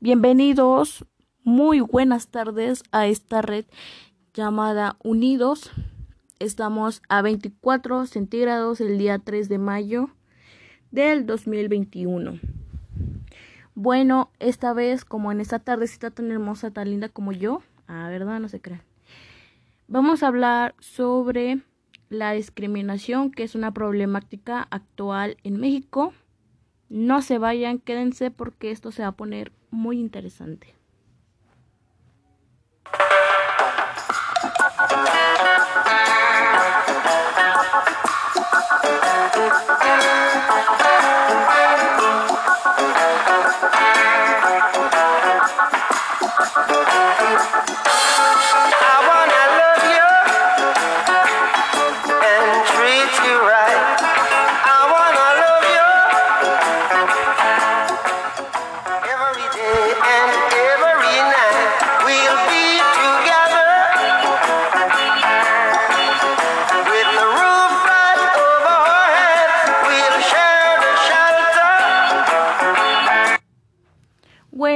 Bienvenidos, muy buenas tardes a esta red llamada Unidos. Estamos a 24 centígrados el día 3 de mayo del 2021. Bueno, esta vez, como en esta tardecita tan hermosa, tan linda como yo, ah, verdad, no se crean. Vamos a hablar sobre la discriminación, que es una problemática actual en México. No se vayan, quédense porque esto se va a poner muy interesante.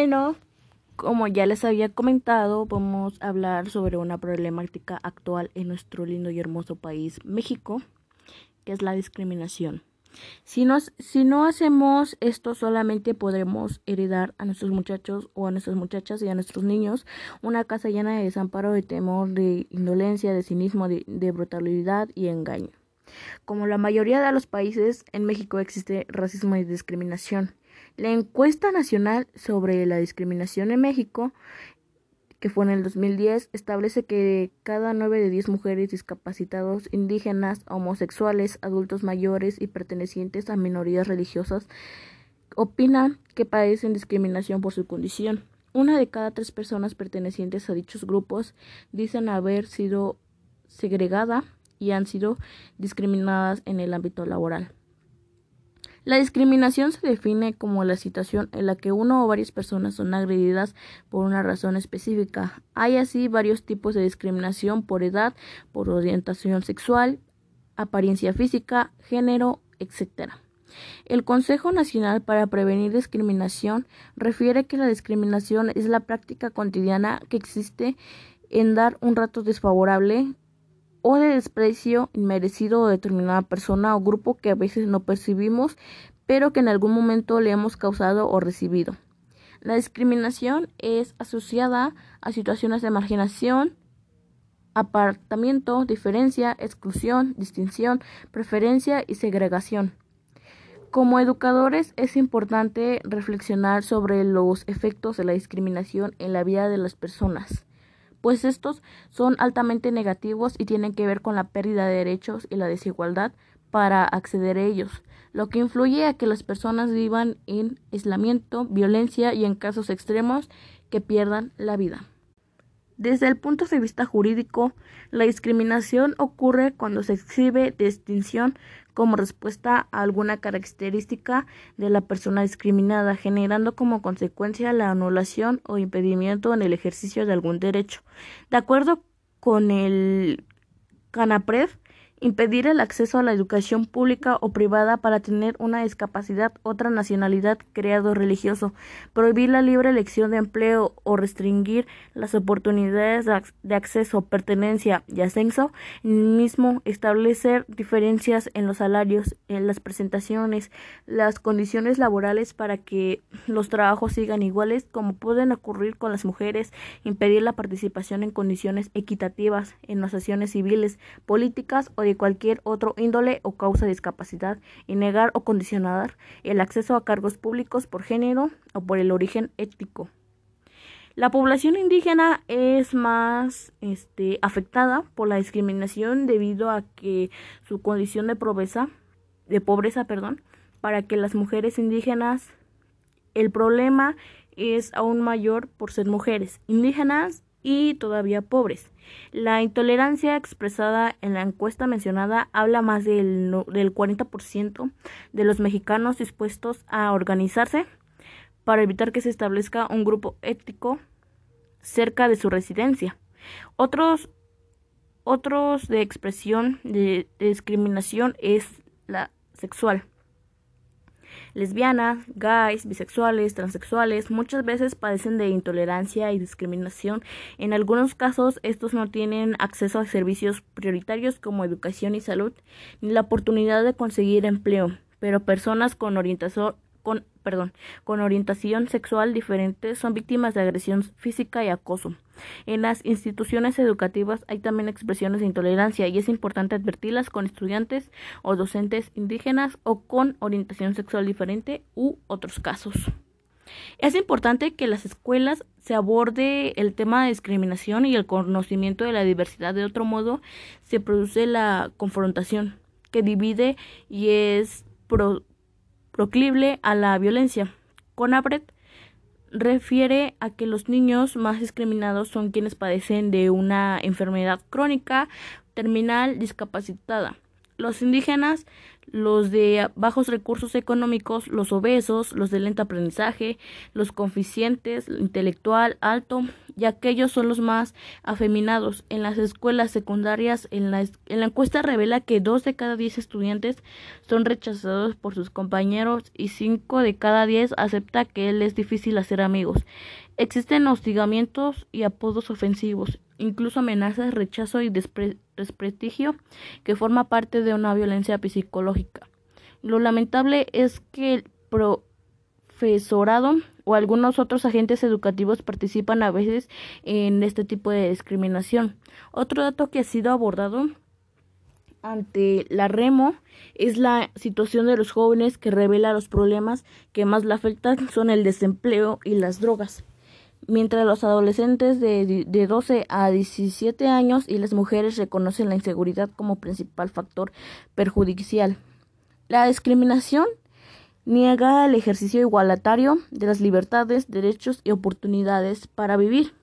Bueno, como ya les había comentado, vamos a hablar sobre una problemática actual en nuestro lindo y hermoso país, México, que es la discriminación. Si, si no hacemos esto, solamente podremos heredar a nuestros muchachos o a nuestras muchachas y a nuestros niños una casa llena de desamparo, de temor, de indolencia, de cinismo, de brutalidad y engaño. Como la mayoría de los países, en México existe racismo y discriminación. La encuesta nacional sobre la discriminación en México, que fue en el 2010, establece que cada nueve de diez mujeres discapacitados, indígenas, homosexuales, adultos mayores y pertenecientes a minorías religiosas opinan que padecen discriminación por su condición. Una de cada tres personas pertenecientes a dichos grupos dicen haber sido segregada y han sido discriminadas en el ámbito laboral. La discriminación se define como la situación en la que uno o varias personas son agredidas por una razón específica. Hay así varios tipos de discriminación por edad, por orientación sexual, apariencia física, género, etc. El Consejo Nacional para Prevenir Discriminación refiere que la discriminación es la práctica cotidiana que existe en dar un rato desfavorable o de desprecio inmerecido a determinada persona o grupo que a veces no percibimos, pero que en algún momento le hemos causado o recibido. La discriminación es asociada a situaciones de marginación, apartamiento, diferencia, exclusión, distinción, preferencia y segregación. Como educadores es importante reflexionar sobre los efectos de la discriminación en la vida de las personas pues estos son altamente negativos y tienen que ver con la pérdida de derechos y la desigualdad para acceder a ellos, lo que influye a que las personas vivan en aislamiento, violencia y en casos extremos que pierdan la vida. Desde el punto de vista jurídico, la discriminación ocurre cuando se exhibe distinción como respuesta a alguna característica de la persona discriminada, generando como consecuencia la anulación o impedimento en el ejercicio de algún derecho. De acuerdo con el CANAPRED, impedir el acceso a la educación pública o privada para tener una discapacidad, otra nacionalidad, creado religioso, prohibir la libre elección de empleo o restringir las oportunidades de acceso, pertenencia y ascenso, mismo establecer diferencias en los salarios, en las presentaciones, las condiciones laborales para que los trabajos sigan iguales como pueden ocurrir con las mujeres, impedir la participación en condiciones equitativas en asociaciones civiles, políticas o de cualquier otro índole o causa de discapacidad y negar o condicionar el acceso a cargos públicos por género o por el origen étnico. La población indígena es más este, afectada por la discriminación debido a que su condición de pobreza, de pobreza, perdón, para que las mujeres indígenas el problema es aún mayor por ser mujeres indígenas y todavía pobres. La intolerancia expresada en la encuesta mencionada habla más del, del 40% de los mexicanos dispuestos a organizarse para evitar que se establezca un grupo étnico cerca de su residencia. Otros, otros de expresión de discriminación es la sexual. Lesbianas, gays, bisexuales, transexuales, muchas veces padecen de intolerancia y discriminación. En algunos casos, estos no tienen acceso a servicios prioritarios como educación y salud, ni la oportunidad de conseguir empleo, pero personas con orientación con, perdón, con orientación sexual diferente son víctimas de agresión física y acoso. En las instituciones educativas hay también expresiones de intolerancia y es importante advertirlas con estudiantes o docentes indígenas o con orientación sexual diferente u otros casos. Es importante que en las escuelas se aborde el tema de discriminación y el conocimiento de la diversidad. De otro modo, se produce la confrontación que divide y es proclive a la violencia. Conabret refiere a que los niños más discriminados son quienes padecen de una enfermedad crónica, terminal, discapacitada. Los indígenas los de bajos recursos económicos, los obesos, los de lento aprendizaje, los coeficientes intelectual alto, y aquellos son los más afeminados. En las escuelas secundarias, en la, en la encuesta revela que dos de cada diez estudiantes son rechazados por sus compañeros y cinco de cada diez acepta que él es difícil hacer amigos. Existen hostigamientos y apodos ofensivos, incluso amenazas, rechazo y desprestigio que forma parte de una violencia psicológica. Lo lamentable es que el profesorado o algunos otros agentes educativos participan a veces en este tipo de discriminación. Otro dato que ha sido abordado ante la REMO es la situación de los jóvenes que revela los problemas que más le afectan son el desempleo y las drogas mientras los adolescentes de, de 12 a 17 años y las mujeres reconocen la inseguridad como principal factor perjudicial. La discriminación niega el ejercicio igualatario de las libertades, derechos y oportunidades para vivir.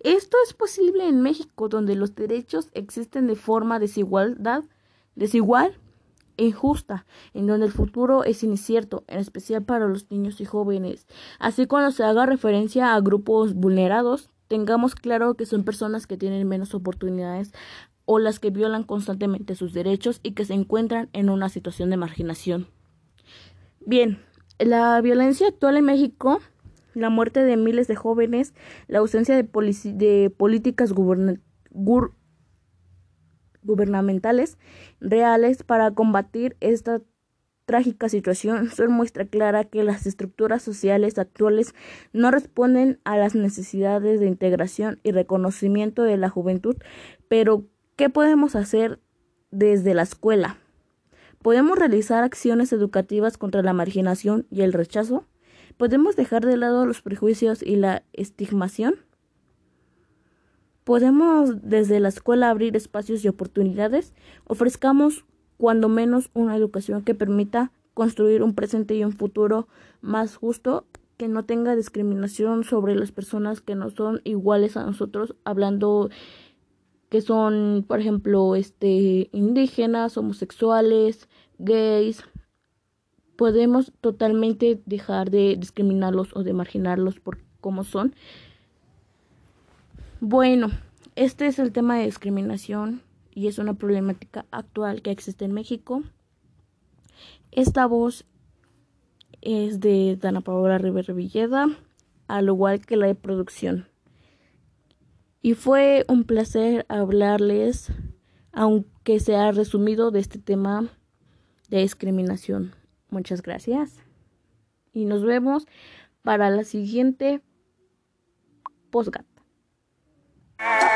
Esto es posible en México, donde los derechos existen de forma desigualdad, desigual injusta, en donde el futuro es incierto, en especial para los niños y jóvenes. Así cuando se haga referencia a grupos vulnerados, tengamos claro que son personas que tienen menos oportunidades o las que violan constantemente sus derechos y que se encuentran en una situación de marginación. Bien, la violencia actual en México, la muerte de miles de jóvenes, la ausencia de, de políticas gubernamentales, gubernamentales reales para combatir esta trágica situación son muestra clara que las estructuras sociales actuales no responden a las necesidades de integración y reconocimiento de la juventud. Pero, ¿qué podemos hacer desde la escuela? ¿Podemos realizar acciones educativas contra la marginación y el rechazo? ¿Podemos dejar de lado los prejuicios y la estigmación? Podemos desde la escuela abrir espacios y oportunidades. Ofrezcamos cuando menos una educación que permita construir un presente y un futuro más justo que no tenga discriminación sobre las personas que no son iguales a nosotros, hablando que son, por ejemplo, este indígenas, homosexuales, gays. Podemos totalmente dejar de discriminarlos o de marginarlos por cómo son bueno, este es el tema de discriminación y es una problemática actual que existe en México. Esta voz es de Dana Paola Rivera Villeda, al igual que la de producción. Y fue un placer hablarles, aunque sea resumido, de este tema de discriminación. Muchas gracias. Y nos vemos para la siguiente postgat. Ah!